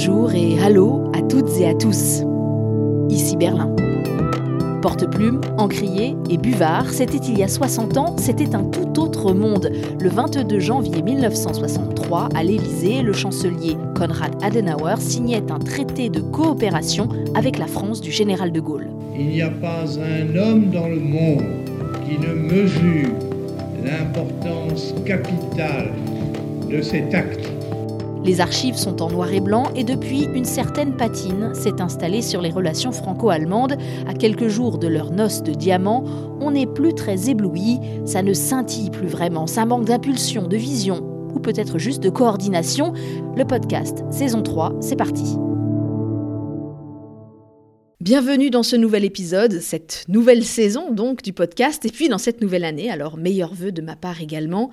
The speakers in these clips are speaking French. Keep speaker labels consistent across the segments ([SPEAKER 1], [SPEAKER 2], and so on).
[SPEAKER 1] Bonjour et hallo à toutes et à tous. Ici Berlin. Porte-plume, encrier et buvard, c'était il y a 60 ans, c'était un tout autre monde. Le 22 janvier 1963, à l'Élysée, le chancelier Konrad Adenauer signait un traité de coopération avec la France du général de Gaulle.
[SPEAKER 2] Il n'y a pas un homme dans le monde qui ne mesure l'importance capitale de cet acte
[SPEAKER 1] les archives sont en noir et blanc et depuis, une certaine patine s'est installée sur les relations franco-allemandes. À quelques jours de leur noce de diamant, on n'est plus très ébloui, ça ne scintille plus vraiment, ça manque d'impulsion, de vision ou peut-être juste de coordination. Le podcast, saison 3, c'est parti. Bienvenue dans ce nouvel épisode, cette nouvelle saison donc du podcast, et puis dans cette nouvelle année, alors meilleurs vœux de ma part également.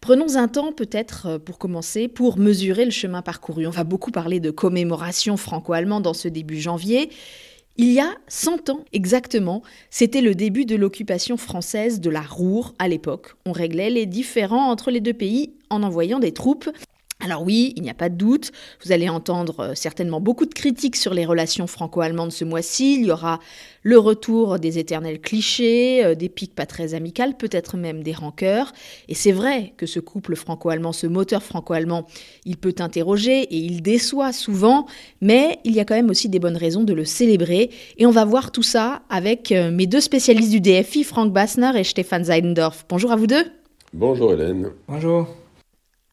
[SPEAKER 1] Prenons un temps peut-être euh, pour commencer pour mesurer le chemin parcouru. On va beaucoup parler de commémoration franco-allemande dans ce début janvier. Il y a 100 ans exactement, c'était le début de l'occupation française de la Roure à l'époque. On réglait les différends entre les deux pays en envoyant des troupes. Alors oui, il n'y a pas de doute, vous allez entendre euh, certainement beaucoup de critiques sur les relations franco-allemandes ce mois-ci. Il y aura le retour des éternels clichés, euh, des piques pas très amicales, peut-être même des rancœurs. Et c'est vrai que ce couple franco-allemand, ce moteur franco-allemand, il peut interroger et il déçoit souvent, mais il y a quand même aussi des bonnes raisons de le célébrer. Et on va voir tout ça avec euh, mes deux spécialistes du DFI, Frank Bassner et Stefan Seidendorf. Bonjour à vous deux.
[SPEAKER 3] Bonjour Hélène.
[SPEAKER 4] Bonjour.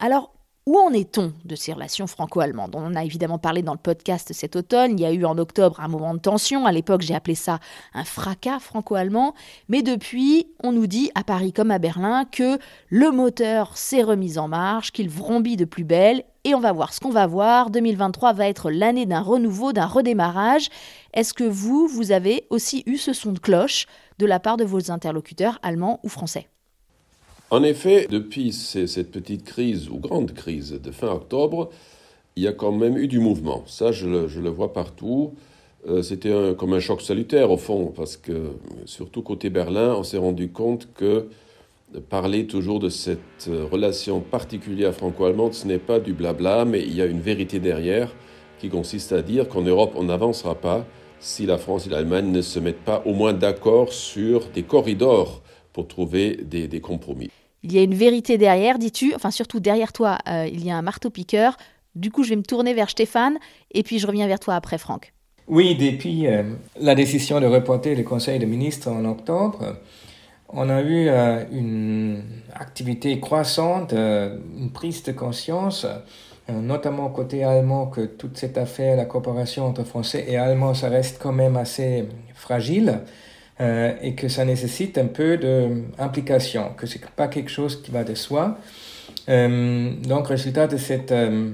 [SPEAKER 1] Alors, où en est-on de ces relations franco-allemandes? On en a évidemment parlé dans le podcast cet automne. Il y a eu en octobre un moment de tension. À l'époque, j'ai appelé ça un fracas franco-allemand. Mais depuis, on nous dit, à Paris comme à Berlin, que le moteur s'est remis en marche, qu'il vrombit de plus belle. Et on va voir ce qu'on va voir. 2023 va être l'année d'un renouveau, d'un redémarrage. Est-ce que vous, vous avez aussi eu ce son de cloche de la part de vos interlocuteurs allemands ou français?
[SPEAKER 3] En effet, depuis cette petite crise ou grande crise de fin octobre, il y a quand même eu du mouvement. Ça, je le, vois partout. Euh, c'était comme un choc salutaire au fond, parce que surtout côté Berlin, on s'est rendu compte que parler toujours de cette relation particulière franco-allemande, ce n'est pas du blabla, mais il y a une vérité derrière qui consiste à dire qu'en Europe, on n'avancera pas si la France et l'Allemagne ne se mettent pas au moins d'accord sur des corridors pour trouver des compromis.
[SPEAKER 1] Il y a une vérité derrière, dis-tu, enfin surtout derrière toi, euh, il y a un marteau-piqueur. Du coup, je vais me tourner vers Stéphane et puis je reviens vers toi après, Franck.
[SPEAKER 4] Oui, depuis euh, la décision de reporter le Conseil des ministres en octobre, on a eu euh, une activité croissante, une prise de conscience, notamment côté allemand, que toute cette affaire, la coopération entre Français et Allemands, ça reste quand même assez fragile. Euh, et que ça nécessite un peu d'implication, que ce n'est pas quelque chose qui va de soi. Euh, donc, résultat de cette euh,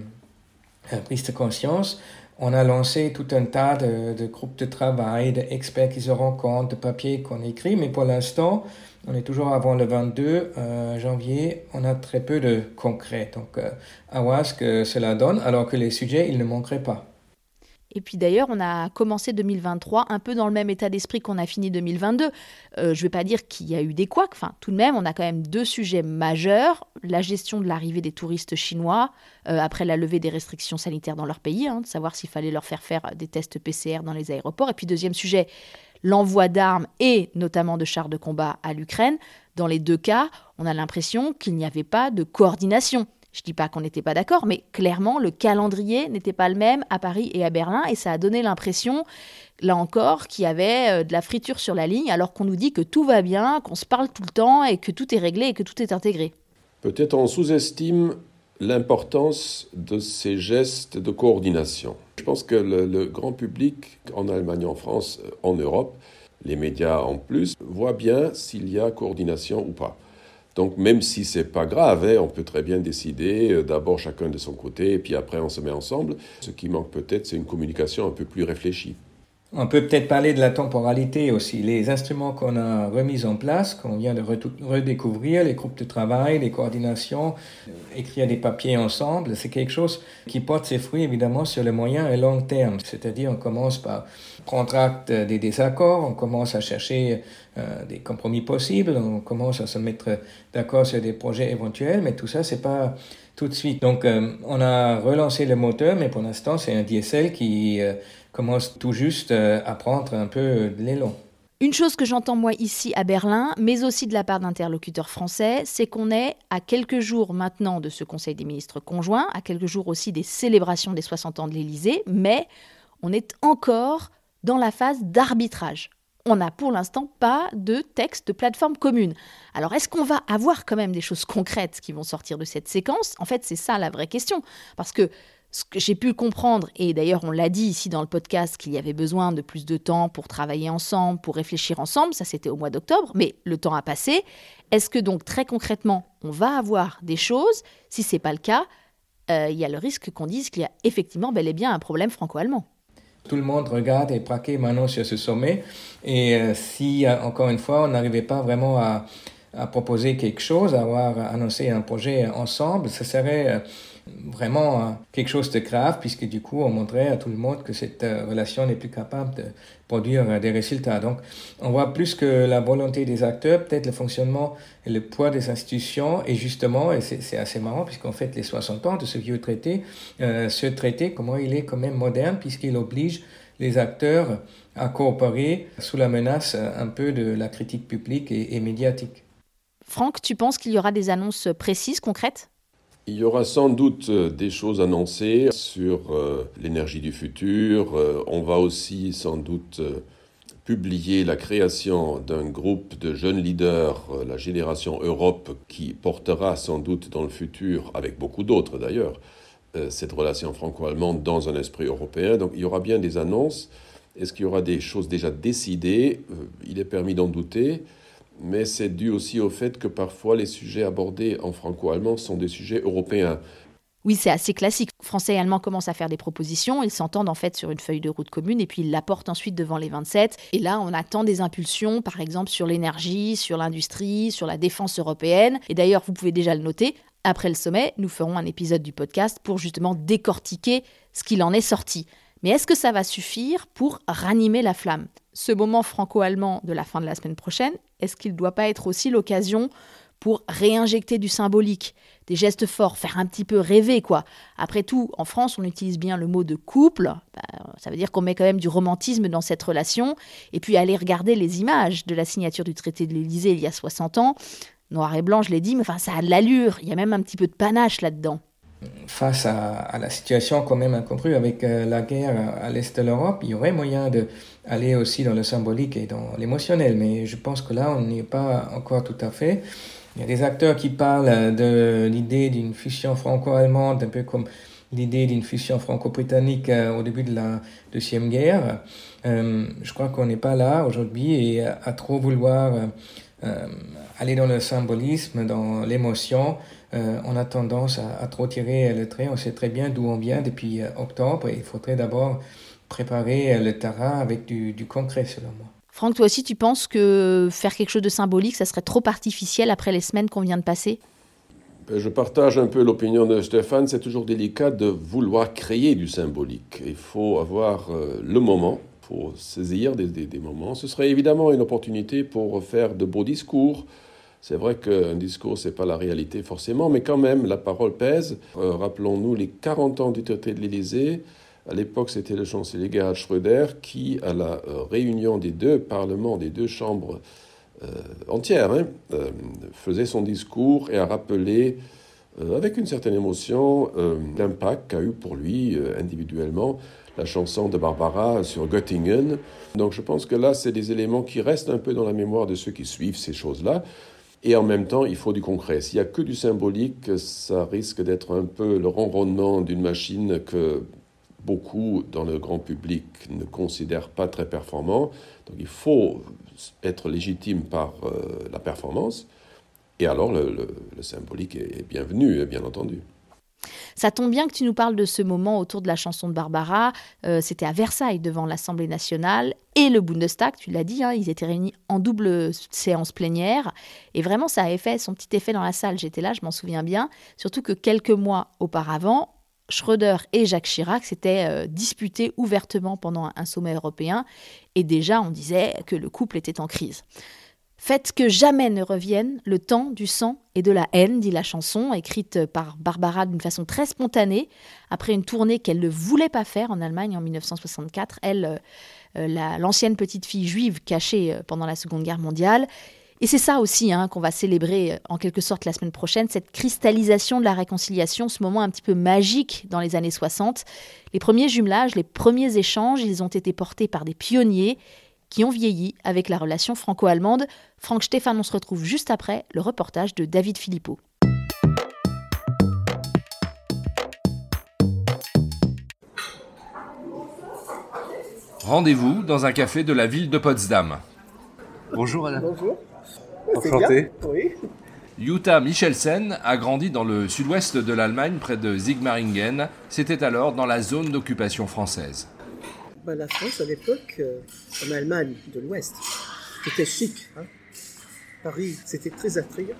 [SPEAKER 4] prise de conscience, on a lancé tout un tas de, de groupes de travail, d'experts qui se rencontrent, de papiers qu'on écrit, mais pour l'instant, on est toujours avant le 22 janvier, on a très peu de concret. Donc, à voir ce que cela donne, alors que les sujets, ils ne manqueraient pas.
[SPEAKER 1] Et puis d'ailleurs, on a commencé 2023 un peu dans le même état d'esprit qu'on a fini 2022. Euh, je ne vais pas dire qu'il y a eu des couacs, enfin tout de même, on a quand même deux sujets majeurs. La gestion de l'arrivée des touristes chinois euh, après la levée des restrictions sanitaires dans leur pays, hein, de savoir s'il fallait leur faire faire des tests PCR dans les aéroports. Et puis deuxième sujet, l'envoi d'armes et notamment de chars de combat à l'Ukraine. Dans les deux cas, on a l'impression qu'il n'y avait pas de coordination. Je dis pas qu'on n'était pas d'accord, mais clairement, le calendrier n'était pas le même à Paris et à Berlin, et ça a donné l'impression, là encore, qu'il y avait euh, de la friture sur la ligne, alors qu'on nous dit que tout va bien, qu'on se parle tout le temps, et que tout est réglé et que tout est intégré.
[SPEAKER 3] Peut-être on sous-estime l'importance de ces gestes de coordination. Je pense que le, le, grand public, en Allemagne, en France, en Europe, les médias en plus, voit bien s'il y a coordination ou pas. Donc même si c'est pas grave, hein, on peut très bien décider euh, d'abord chacun de son côté et puis après on se met ensemble. Ce qui manque peut-être, c'est une communication un peu plus réfléchie.
[SPEAKER 4] On peut peut-être parler de la temporalité aussi. Les instruments qu'on a remis en place, qu'on vient de redécouvrir, les groupes de travail, les coordinations, euh, écrire des papiers ensemble, c'est quelque chose qui porte ses fruits évidemment sur le moyen et long terme. C'est-à-dire on commence par prendre acte des désaccords, on commence à chercher euh, des compromis possibles, on commence à se mettre d'accord sur des projets éventuels, mais tout ça, c'est pas tout de suite. Donc, euh, on a relancé le moteur, mais pour l'instant, c'est un diesel qui commence tout juste euh, à prendre un peu de l'élan.
[SPEAKER 1] Une chose que j'entends moi ici à Berlin, mais aussi de la part d'interlocuteurs français, c'est qu'on est à quelques jours maintenant de ce Conseil des ministres conjoints, à quelques jours aussi des célébrations des 60 ans de l'Élysée, mais on est encore dans la phase d'arbitrage on n'a pour l'instant pas de texte de plateforme commune. Alors est-ce qu'on va avoir quand même des choses concrètes qui vont sortir de cette séquence? En fait, c'est ça la vraie question. Parce que ce que j'ai pu comprendre, et d'ailleurs on l'a dit ici dans le podcast qu'il y avait besoin de plus de temps pour travailler ensemble, pour réfléchir ensemble, ça c'était au mois d'octobre, mais le temps a passé. Est-ce que donc très concrètement on va avoir des choses? Si ce n'est pas le cas, euh, il y a le risque qu'on dise qu'il y a effectivement bel et bien un problème franco-allemand.
[SPEAKER 4] Tout le monde regarde et braque maintenant sur ce sommet. Et euh, si, euh, encore une fois, on n'arrivait pas vraiment à, à, proposer quelque chose, à avoir annoncé un projet ensemble, ce serait euh, vraiment euh, quelque chose de grave, puisque du coup, on montrait à tout le monde que cette euh, relation n'est plus capable de produire des résultats. Donc, on voit plus que la volonté des acteurs, peut-être le fonctionnement et le poids des institutions, et justement, et c'est assez marrant, puisqu'on fait les 60 ans de ce vieux traité, ce traité, comment il est quand même moderne, puisqu'il oblige les acteurs à coopérer sous la menace un peu de la critique publique et médiatique.
[SPEAKER 1] Franck, tu penses qu'il y aura des annonces précises, concrètes?
[SPEAKER 3] Il y aura sans doute euh, des choses annoncées sur euh, l'énergie du futur. Euh, on va aussi sans doute publier la création d'un groupe de jeunes leaders, la génération Europe, qui portera sans doute dans le futur, avec beaucoup d'autres d'ailleurs, cette relation franco-allemande dans un esprit européen. Donc il y aura bien des annonces. Est-ce qu'il y aura des choses déjà décidées? Il est permis d'en douter mais c'est dû aussi au fait que parfois les sujets abordés en franco-allemand sont des sujets européens.
[SPEAKER 1] Oui, c'est assez classique. Français et Allemands commencent à faire des propositions, ils s'entendent en fait sur une feuille de route commune et puis ils l'apportent ensuite devant les 27. Et là, on attend des impulsions, par exemple sur l'énergie, sur l'industrie, sur la défense européenne. Et d'ailleurs, vous pouvez déjà le noter, après le sommet, nous ferons un épisode du podcast pour justement décortiquer ce qu'il en est sorti. Mais est-ce que ça va suffire pour ranimer la flamme? Ce moment franco-allemand de la fin de la semaine prochaine, est-ce qu'il ne doit pas être aussi l'occasion pour réinjecter du symbolique, des gestes forts, faire un petit peu rêver, quoi? Après tout, en France, on utilise bien le mot de couple, bah, ça veut dire qu'on met quand même du romantisme dans cette relation, et puis aller regarder les images de la signature du traité de l'Élysée il y a 60 ans, noir et blanc, je l'ai dit, mais enfin, ça a de l'allure, il y a même un petit peu de panache là-dedans
[SPEAKER 4] face à, la situation quand même incongrue avec euh, la guerre à, l'est de l'Europe, il y aurait moyen d'aller aussi dans le symbolique et dans l'émotionnel. Mais je pense que là, on n'y est pas encore tout à fait. Il y a des acteurs qui parlent de l'idée d'une fusion franco-allemande, un peu comme l'idée d'une fusion franco-britannique euh, au début de la Deuxième Guerre. Euh, je crois qu'on n'est pas là aujourd'hui et à, trop vouloir aller dans le symbolisme, dans l'émotion, euh, on a tendance à, trop tirer le trait. On sait très bien d'où on vient depuis euh, octobre et il faudrait d'abord préparer euh, le terrain avec du, concret, selon moi.
[SPEAKER 1] Franck, toi aussi, tu penses que faire quelque chose de symbolique, ça serait trop artificiel après les semaines qu'on vient de passer?
[SPEAKER 3] Ben, je partage un peu l'opinion de Stéphane, c'est toujours délicat de vouloir créer du symbolique. Il faut avoir le moment pour saisir des, des, moments. Ce serait évidemment une opportunité pour faire de beaux discours, c'est vrai qu'un discours, ce n'est pas la réalité forcément, mais quand même, la parole pèse. Euh, rappelons-nous les 40 ans du traité de l'Élysée. À l'époque, c'était le chancelier Gerhard Schröder qui, à la euh, réunion des deux parlements, des deux chambres euh, entières, hein, faisait son discours et a rappelé avec une certaine émotion l'impact qu'a eu pour lui individuellement la chanson de Barbara sur Göttingen. Donc je pense que là, c'est des éléments qui restent un peu dans la mémoire de ceux qui suivent ces choses-là. Et en même temps, il faut du concret. S'il n'y a que du symbolique, ça risque d'être un peu le ronronnement d'une machine que beaucoup dans le grand public ne considèrent pas très performant. Donc il faut être légitime par euh, la performance. Et alors le, le symbolique est bienvenu, bien entendu.
[SPEAKER 1] Ça tombe bien que tu nous parles de ce moment autour de la chanson de Barbara. Euh, c'était à Versailles, devant l'Assemblée nationale et le Bundestag, tu l'as dit, hein, ils étaient réunis en double séance plénière. Et vraiment, ça avait fait son petit effet dans la salle. J'étais là, je m'en souviens bien. Surtout que quelques mois auparavant, Schröder et Jacques Chirac s'étaient euh, disputés ouvertement pendant un sommet européen. Et déjà, on disait que le couple était en crise. Faites que jamais ne revienne le temps du sang et de la haine, dit la chanson, écrite par Barbara d'une façon très spontanée, après une tournée qu'elle ne voulait pas faire en Allemagne en 1964. Elle, euh, euh, l'ancienne petite fille juive cachée euh, pendant la Seconde Guerre mondiale. Et c'est ça aussi hein, qu'on va célébrer en quelque sorte la semaine prochaine, cette cristallisation de la réconciliation, ce moment un petit peu magique dans les années 60. Les premiers jumelages, les premiers échanges, ils ont été portés par des pionniers qui ont vieilli avec la relation franco-allemande. Franck Stéphane, on se retrouve juste après le reportage de David Philippot.
[SPEAKER 5] Rendez-vous dans un café de la ville de Potsdam. Bonjour Alain.
[SPEAKER 6] Bonjour.
[SPEAKER 5] Enchanté.
[SPEAKER 6] Oui.
[SPEAKER 5] Jutta Michelsen a grandi dans le sud-ouest de l'Allemagne, près de Sigmaringen. C'était alors dans la zone d'occupation française.
[SPEAKER 6] Bah, la France, à l'époque, euh, en Allemagne de l'Ouest, c'était chic. Hein. Paris, c'était très attrayant.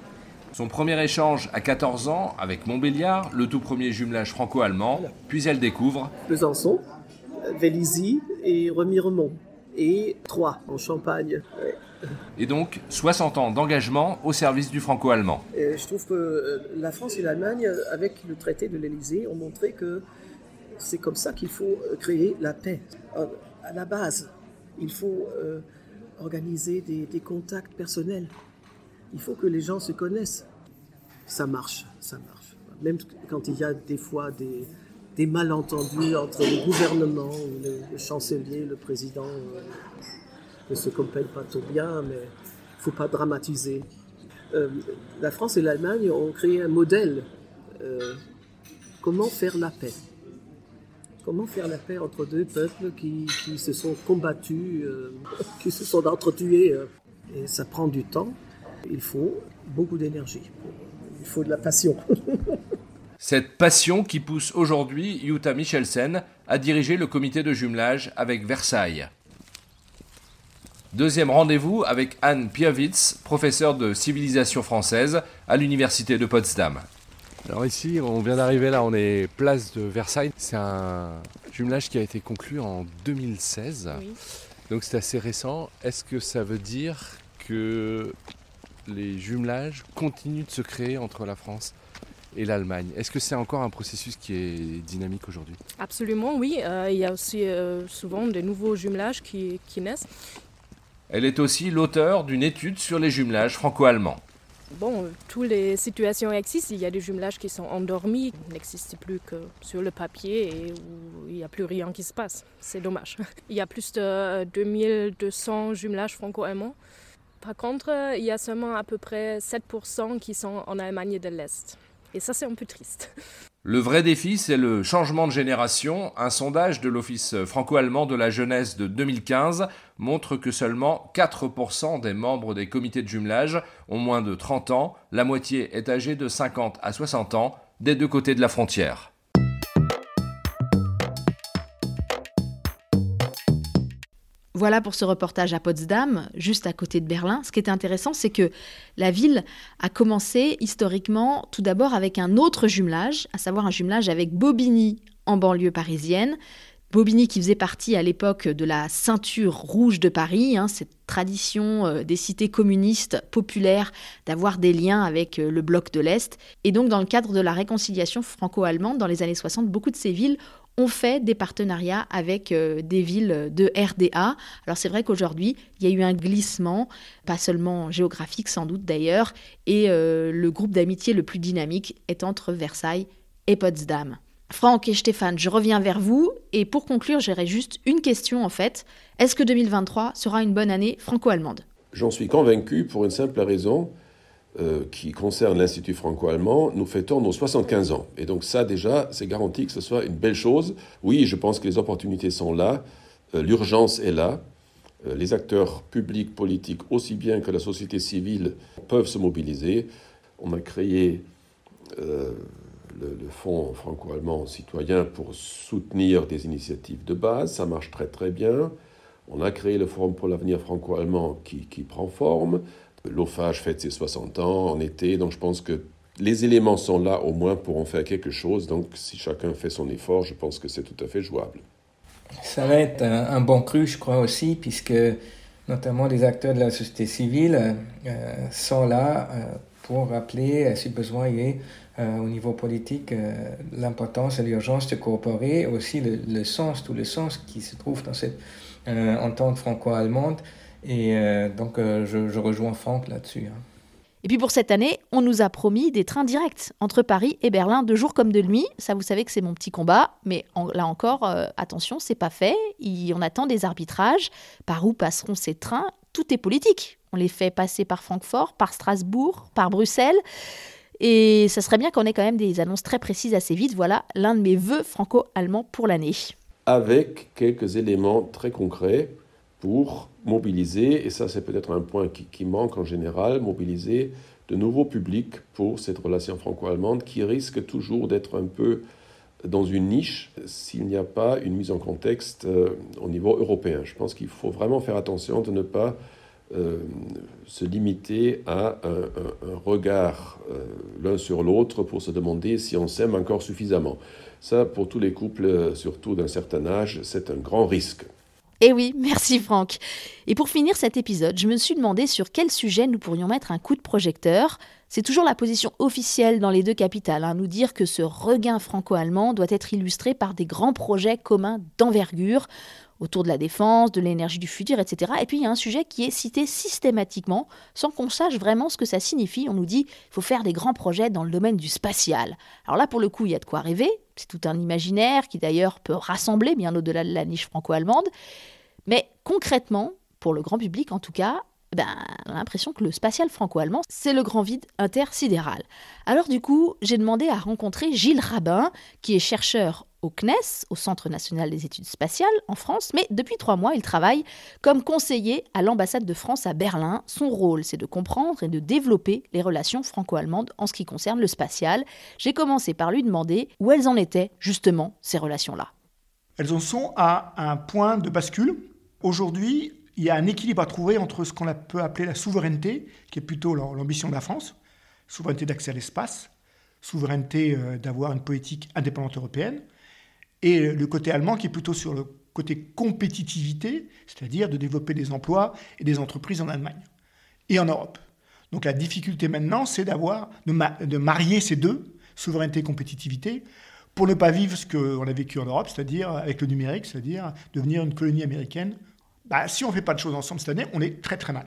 [SPEAKER 5] Son premier échange à 14 ans avec Montbéliard, le tout premier jumelage franco-allemand, puis elle découvre
[SPEAKER 6] Besançon, Vélizy et Remiremont, et Troyes en Champagne.
[SPEAKER 5] Et donc 60 ans d'engagement au service du franco-allemand.
[SPEAKER 6] Je trouve que euh, la France et l'Allemagne, avec le traité de l'Élysée, ont montré que c'est comme ça qu'il faut euh, créer la paix. Euh, à la base, il faut euh, organiser des, contacts personnels. Il faut que les gens se connaissent. Ça marche, ça marche. Même quand il y a des fois des, malentendus entre le gouvernement, le, chancelier, le président, ne se comprennent pas trop bien, mais il ne faut pas dramatiser. la France et l'Allemagne ont créé un modèle. comment faire la paix Comment faire la paix entre deux peuples qui, se sont combattus, euh, qui se sont entretués euh, Et ça prend du temps. Il faut beaucoup d'énergie. Il faut de la passion.
[SPEAKER 5] Cette passion qui pousse aujourd'hui Jutta Michelsen à diriger le comité de jumelage avec Versailles. Deuxième rendez-vous avec Anne Piavitz, professeure de civilisation française à l'université de Potsdam.
[SPEAKER 7] Alors ici, on vient d'arriver là, on est place de Versailles. C'est un jumelage qui a été conclu en 2016. Donc c'est assez récent. Est-ce que ça veut dire que les jumelages continuent de se créer entre la France et l'Allemagne? Est-ce que c'est encore un processus qui est dynamique aujourd'hui?
[SPEAKER 8] Absolument, oui. Euh, il y a aussi euh, souvent de nouveaux jumelages qui naissent.
[SPEAKER 5] Elle est aussi l'auteur d'une étude sur les jumelages franco-allemands.
[SPEAKER 8] Bon, toutes les situations existent. Il y a des jumelages qui sont endormis, n'existent plus que sur le papier et où il n'y a plus rien qui se passe. C'est dommage. Il y a plus de 2200 jumelages franco-allemands. Par contre, il y a seulement à peu près 7% qui sont en Allemagne de l'Est. Et ça, c'est un peu triste.
[SPEAKER 5] Le vrai défi, c'est le changement de génération. Un sondage de l'Office franco-allemand de la jeunesse de 2015 montre que seulement 4% des membres des comités de jumelage ont moins de 30 ans. La moitié est âgée de 50 à 60 ans des deux côtés de la frontière.
[SPEAKER 1] Voilà pour ce reportage à Potsdam, juste à côté de Berlin. Ce qui est intéressant, c'est que la ville a commencé historiquement tout d'abord avec un autre jumelage, à savoir un jumelage avec Bobigny en banlieue parisienne. Bobigny qui faisait partie à l'époque de la ceinture rouge de Paris, hein, cette tradition euh, des cités communistes populaires d'avoir des liens avec euh, le bloc de l'Est. Et donc dans le cadre de la réconciliation franco-allemande dans les années 60, beaucoup de ces villes ont fait des partenariats avec euh, des villes de RDA. Alors c'est vrai qu'aujourd'hui, il y a eu un glissement, pas seulement géographique sans doute d'ailleurs, et euh, le groupe d'amitié le plus dynamique est entre Versailles et Potsdam. Franck et Stéphane, je reviens vers vous, et pour conclure, j'aurais juste une question en fait. Est-ce que 2023 sera une bonne année franco-allemande?
[SPEAKER 3] J'en suis convaincu pour une simple raison, euh, qui concerne l'Institut franco-allemand, nous fêtons nos 75 ans. Et donc ça, déjà, c'est garanti que ce soit une belle chose. Oui, je pense que les opportunités sont là, euh, l'urgence est là. Euh, les acteurs publics, politiques, aussi bien que la société civile, peuvent se mobiliser. On a créé le le, fonds franco-allemand citoyen pour soutenir des initiatives de base. Ça marche très très bien. On a créé le Forum pour l'avenir franco-allemand qui, qui, prend forme. L'OFAGE fête ses 60 ans en été, donc je pense que les éléments sont là au moins pour en faire quelque chose. Donc si chacun fait son effort, je pense que c'est tout à fait jouable.
[SPEAKER 4] Ça va être un, bon cru, je crois aussi, puisque notamment les acteurs de la société civile euh, sont là euh, pour rappeler, euh, si besoin il est, au niveau politique, l'importance et l'urgence de coopérer, aussi le, sens, tout le sens qui se trouve dans cette entente franco-allemande. Et donc je, je, rejoins Franck là-dessus. Hein.
[SPEAKER 1] Et puis pour cette année, on nous a promis des trains directs entre Paris et Berlin de jour comme de nuit. Ça, vous savez que c'est mon petit combat, mais là encore, euh, attention, c'est pas fait. on attend des arbitrages. Par où passeront ces trains? Tout est politique. On les fait passer par Francfort, par Strasbourg, par Bruxelles. Et ça serait bien qu'on ait quand même des annonces très précises assez vite. Voilà l'un de mes vœux franco-allemands pour l'année.
[SPEAKER 3] Avec quelques éléments très concrets pour mobiliser, et ça c'est peut-être un point qui, manque en général, mobiliser de nouveaux publics pour cette relation franco-allemande qui risque toujours d'être un peu dans une niche s'il n'y a pas une mise en contexte euh, au niveau européen. Je pense qu'il faut vraiment faire attention de ne pas euh, se limiter à un, regard euh, l'un sur l'autre pour se demander si on s'aime encore suffisamment. Ça, pour tous les couples, surtout d'un certain âge, c'est un grand risque.
[SPEAKER 1] Eh oui, merci Franck. Et pour finir cet épisode, je me suis demandé sur quel sujet nous pourrions mettre un coup de projecteur. C'est toujours la position officielle dans les deux capitales, hein, nous dire que ce regain franco-allemand doit être illustré par des grands projets communs d'envergure autour de la défense, de l'énergie du futur, etc. Et puis il y a un sujet qui est cité systématiquement, sans qu'on sache vraiment ce que ça signifie. On nous dit qu'il faut faire des grands projets dans le domaine du spatial. Alors là, pour le coup, il y a de quoi rêver. C'est tout un imaginaire qui d'ailleurs peut rassembler bien au-delà de la niche franco-allemande. Mais concrètement, pour le grand public en tout cas, ben, on a l'impression que le spatial franco-allemand, c'est le grand vide intersidéral. Alors du coup, j'ai demandé à rencontrer Gilles Rabin, qui est chercheur au CNES, au Centre national des études spatiales en France, mais depuis trois mois, il travaille comme conseiller à l'ambassade de France à Berlin. Son rôle, c'est de comprendre et de développer les relations franco-allemandes en ce qui concerne le spatial. J'ai commencé par lui demander où elles en étaient, justement, ces relations-là.
[SPEAKER 9] Elles en sont à un point de bascule Aujourd'hui, il y a un équilibre à trouver entre ce qu'on peut appeler la souveraineté, qui est plutôt l'ambition de la France, souveraineté d'accès à l'espace, souveraineté euh, d'avoir une politique indépendante européenne, et le côté allemand qui est plutôt sur le côté compétitivité, c'est-à-dire de développer des emplois et des entreprises en Allemagne et en Europe. Donc la difficulté maintenant, c'est d'avoir de, marier ces deux, souveraineté et compétitivité, pour ne pas vivre ce qu'on a vécu en Europe, c'est-à-dire avec le numérique, c'est-à-dire devenir une colonie américaine bah, si on ne fait pas de choses ensemble cette année, on est très très mal.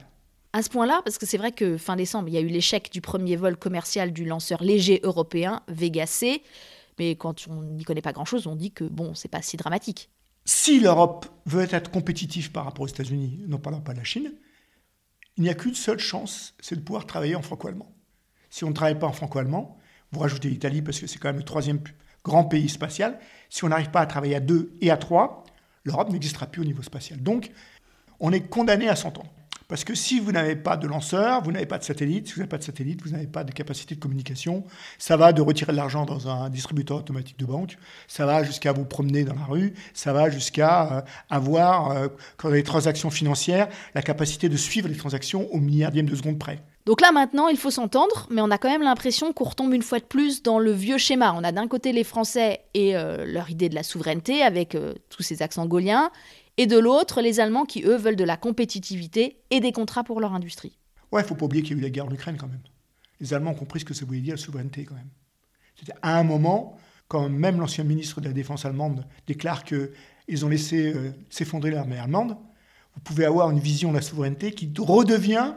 [SPEAKER 1] À ce point-là, parce que c'est vrai que fin décembre, il y a eu l'échec du premier vol commercial du lanceur léger européen Vega C, mais quand on n'y connaît pas grand-chose, on dit que bon, c'est pas si dramatique.
[SPEAKER 9] Si l'Europe veut être compétitive par rapport aux États-Unis, non parlant pas de la Chine, il n'y a qu'une seule chance, c'est de pouvoir travailler en franco-allemand. Si on ne travaille pas en franco-allemand, vous rajoutez l'Italie parce que c'est quand même le troisième grand pays spatial. Si on n'arrive pas à travailler à deux et à trois, l'Europe n'existera plus au niveau spatial. Donc, on est condamné à s'entendre. Parce que si vous n'avez pas de lanceur, vous n'avez pas de satellite, si vous n'avez pas de satellite, vous n'avez pas de capacité de communication. Ça va de retirer de l'argent dans un distributeur automatique de banque, ça va jusqu'à vous promener dans la rue, ça va jusqu'à euh, avoir, euh, les transactions financières, la capacité de suivre les transactions au milliardième de seconde près.
[SPEAKER 1] Donc là maintenant, il faut s'entendre, mais on a quand même l'impression qu'on retombe une fois de plus dans le vieux schéma. On a d'un côté les Français et euh, leur idée de la souveraineté avec euh, tous ces accents gauliens, et de l'autre les Allemands qui, eux, veulent de la compétitivité et des contrats pour leur industrie.
[SPEAKER 9] Ouais, il faut pas oublier qu'il y a eu la guerre en Ukraine quand même. Les Allemands ont compris ce que ça voulait dire la souveraineté quand même. C'était à un moment, quand même l'ancien ministre de la Défense allemande déclare qu'ils ont laissé euh, s'effondrer l'armée allemande, vous pouvez avoir une vision de la souveraineté qui redevient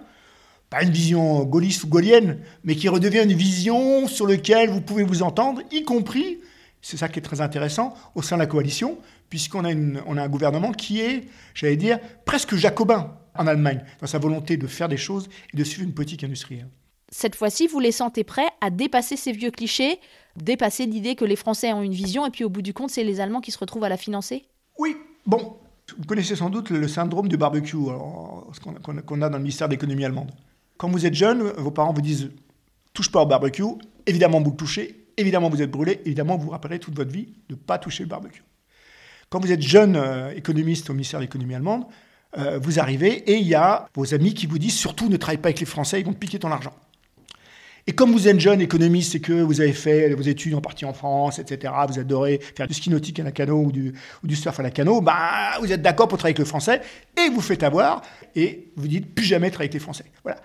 [SPEAKER 9] pas une vision gaulliste ou gaulienne, mais qui redevient une vision sur laquelle vous pouvez vous entendre, y compris, c'est ça qui est très intéressant, au sein de la coalition, puisqu'on a, on a un gouvernement qui est, j'allais dire, presque jacobin en Allemagne, dans sa volonté de faire des choses et de suivre une politique industrielle.
[SPEAKER 1] Cette fois-ci, vous les sentez prêts à dépasser ces vieux clichés, dépasser l'idée que les Français ont une vision et puis au bout du compte, c'est les Allemands qui se retrouvent à la financer?
[SPEAKER 9] Oui, bon, vous connaissez sans doute le syndrome du barbecue qu'on a dans le ministère de l'économie allemande. Quand vous êtes jeune, vos parents vous disent touche pas au barbecue, évidemment vous le touchez, évidemment vous êtes brûlé, évidemment vous vous rappellerez toute votre vie de ne pas toucher le barbecue. Quand vous êtes jeune euh, économiste au ministère de l'économie allemande, euh, vous arrivez et il y a vos amis qui vous disent surtout ne travaille pas avec les Français, ils vont te piquer ton argent. Et comme vous êtes jeune économiste et que vous avez fait vos études en partie en France, etc., vous adorez faire du ski nautique à la canot ou du, surf à la canot, bah, vous êtes d'accord pour travailler avec le français et vous faites avoir et vous dites plus jamais travailler avec les Français. Voilà.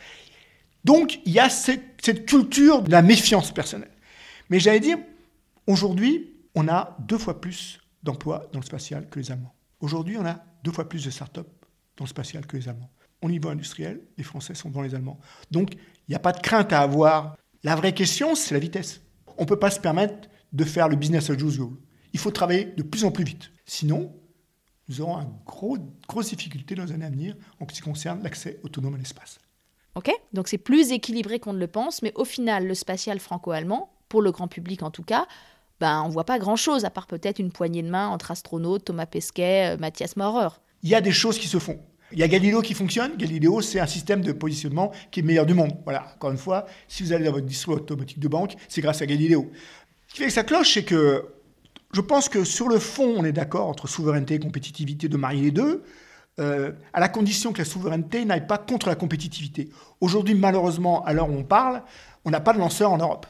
[SPEAKER 9] Donc il y a cette culture de la méfiance personnelle. Mais j'allais dire, aujourd'hui, on a deux fois plus d'emplois dans le spatial que les Allemands. Aujourd'hui, on a deux fois plus de start-up dans le spatial que les Allemands. Au niveau industriel, les Français sont devant les Allemands. Donc, il n'y a pas de crainte à avoir. La vraie question, c'est la vitesse. On ne peut pas se permettre de faire le business as usual. Il faut travailler de plus en plus vite. Sinon, nous aurons une gros, grosse difficulté dans les années à venir en ce qui concerne l'accès autonome à l'espace.
[SPEAKER 1] Ok, donc c'est plus équilibré qu'on ne le pense, mais au final, le spatial franco-allemand, pour le grand public en tout cas, ben, on voit pas grand-chose, à part peut-être une poignée de main entre astronautes, Thomas Pesquet, euh, Mathias Maurer.
[SPEAKER 9] Il y a des choses qui se font. Il y a Galileo qui fonctionne. Galileo, c'est un système de positionnement qui est le meilleur du monde. Voilà, encore une fois, si vous allez dans votre distro automatique de banque, c'est grâce à Galileo. Ce qui fait que ça cloche, c'est que je pense que sur le fond, on est d'accord entre souveraineté et compétitivité de marier les deux, euh, à la condition que la souveraineté n'aille pas contre la compétitivité. Aujourd'hui, malheureusement, à l'heure où on parle, on n'a pas de lanceur en Europe.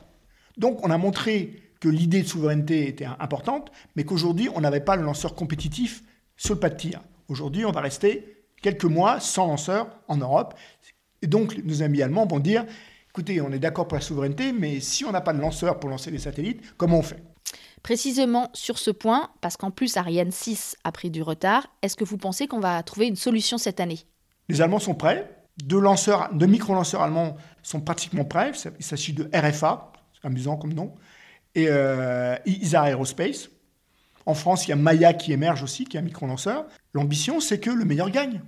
[SPEAKER 9] Donc, on a montré que l'idée de souveraineté était importante, mais qu'aujourd'hui, on n'avait pas le lanceur compétitif sur le pas de tir. Aujourd'hui, on va rester quelques mois sans lanceur en Europe. Et donc, nos amis allemands vont dire, écoutez, on est d'accord pour la souveraineté, mais si on n'a pas de lanceur pour lancer les satellites, comment on fait?
[SPEAKER 1] Précisément sur ce point, parce qu'en plus Ariane 6 a pris du retard, est-ce que vous pensez qu'on va trouver une solution cette année?
[SPEAKER 9] Les Allemands sont prêts. Deux, lanceurs, deux micro-lanceurs allemands sont pratiquement prêts. Il s'agit de RFA, amusant comme nom, et euh, ISA Aerospace. En France, il y a Maya qui émerge aussi, qui est un micro-lanceur. L'ambition, c'est que le meilleur gagne.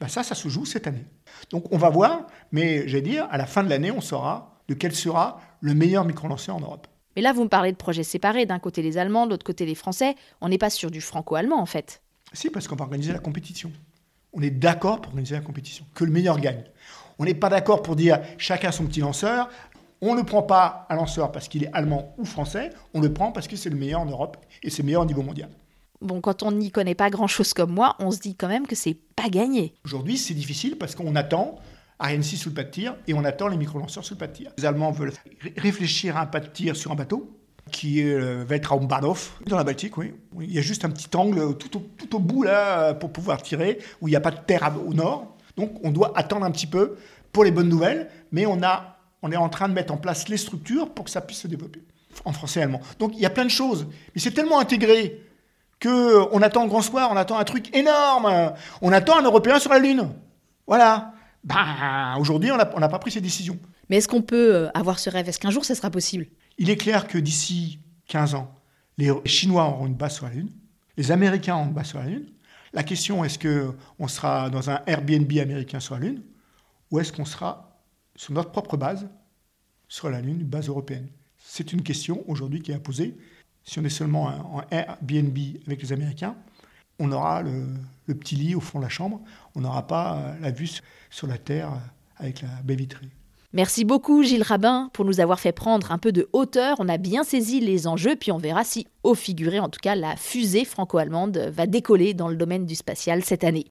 [SPEAKER 9] Ben ça, ça se joue cette année. Donc on va voir, mais j'ai dire, à la fin de l'année, on saura de quel sera le meilleur micro-lanceur en Europe.
[SPEAKER 1] Mais là, vous me parlez de projets séparés. D'un côté les Allemands, de l'autre côté les Français. On n'est pas sur du franco-allemand, en fait.
[SPEAKER 9] Si, parce qu'on va organiser la compétition. On est d'accord pour organiser la compétition, que le meilleur gagne. On n'est pas d'accord pour dire chacun son petit lanceur. On ne prend pas un lanceur parce qu'il est allemand ou français. On le prend parce que c'est le meilleur en Europe et c'est le meilleur au niveau mondial.
[SPEAKER 1] Bon, quand on n'y connaît pas grand-chose comme moi, on se dit quand même que c'est pas gagné.
[SPEAKER 9] Aujourd'hui, c'est difficile parce qu'on attend Ariane 6 sous le pas de tir et on attend les micro-lanceurs sous le pas de tir. Les Allemands veulent réfléchir à un pas de tir sur un bateau qui est euh, Weltraumbahnhof, dans la Baltique, oui. Il y a juste un petit angle tout au, tout au bout, là, pour pouvoir tirer, où il n'y a pas de terre au nord. Donc, on doit attendre un petit peu pour les bonnes nouvelles, mais on, a, on est en train de mettre en place les structures pour que ça puisse se développer en français et allemand. Donc, il y a plein de choses. Mais c'est tellement intégré qu'on attend le grand soir, on attend un truc énorme. On attend un Européen sur la Lune. Voilà. Ben, aujourd'hui, on n'a pas pris ces décisions.
[SPEAKER 1] Mais est-ce qu'on peut euh, avoir ce rêve? Est-ce qu'un jour, ça sera possible?
[SPEAKER 9] Il est clair que d'ici 15 ans, les Chinois auront une base sur la Lune, les Américains auront une base sur la Lune. La question, est-ce qu'on sera dans un Airbnb américain sur la Lune ou est-ce qu'on sera sur notre propre base sur la Lune, une base européenne C'est une question aujourd'hui qui est à poser. Si on est seulement en Airbnb avec les Américains, on aura le, le, petit lit au fond de la chambre, on n'aura pas euh, la vue sur la Terre avec la baie vitrée.
[SPEAKER 1] Merci beaucoup Gilles Rabin pour nous avoir fait prendre un peu de hauteur. On a bien saisi les enjeux, puis on verra si, au figuré en tout cas, la fusée franco-allemande va décoller dans le domaine du spatial cette année.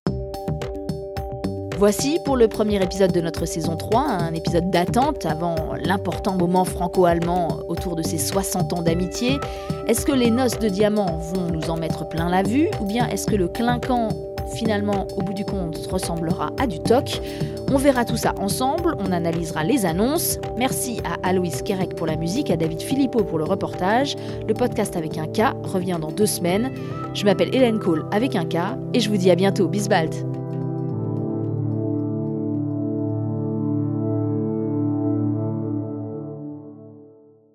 [SPEAKER 1] Voici pour le premier épisode de notre saison 3, un épisode d'attente avant l'important moment franco-allemand autour de ces 60 ans d'amitié. Est-ce que les noces de diamants vont nous en mettre plein la vue ou bien est-ce que le clinquant finalement au bout du compte ressemblera à du toc? On verra tout ça ensemble, on analysera les annonces. Merci à Aloïs Kerek pour la musique, à David Philippot pour le reportage. Le podcast avec un K revient dans deux semaines. Je m'appelle Hélène Cole avec un K et je vous dis à bientôt. Bisbald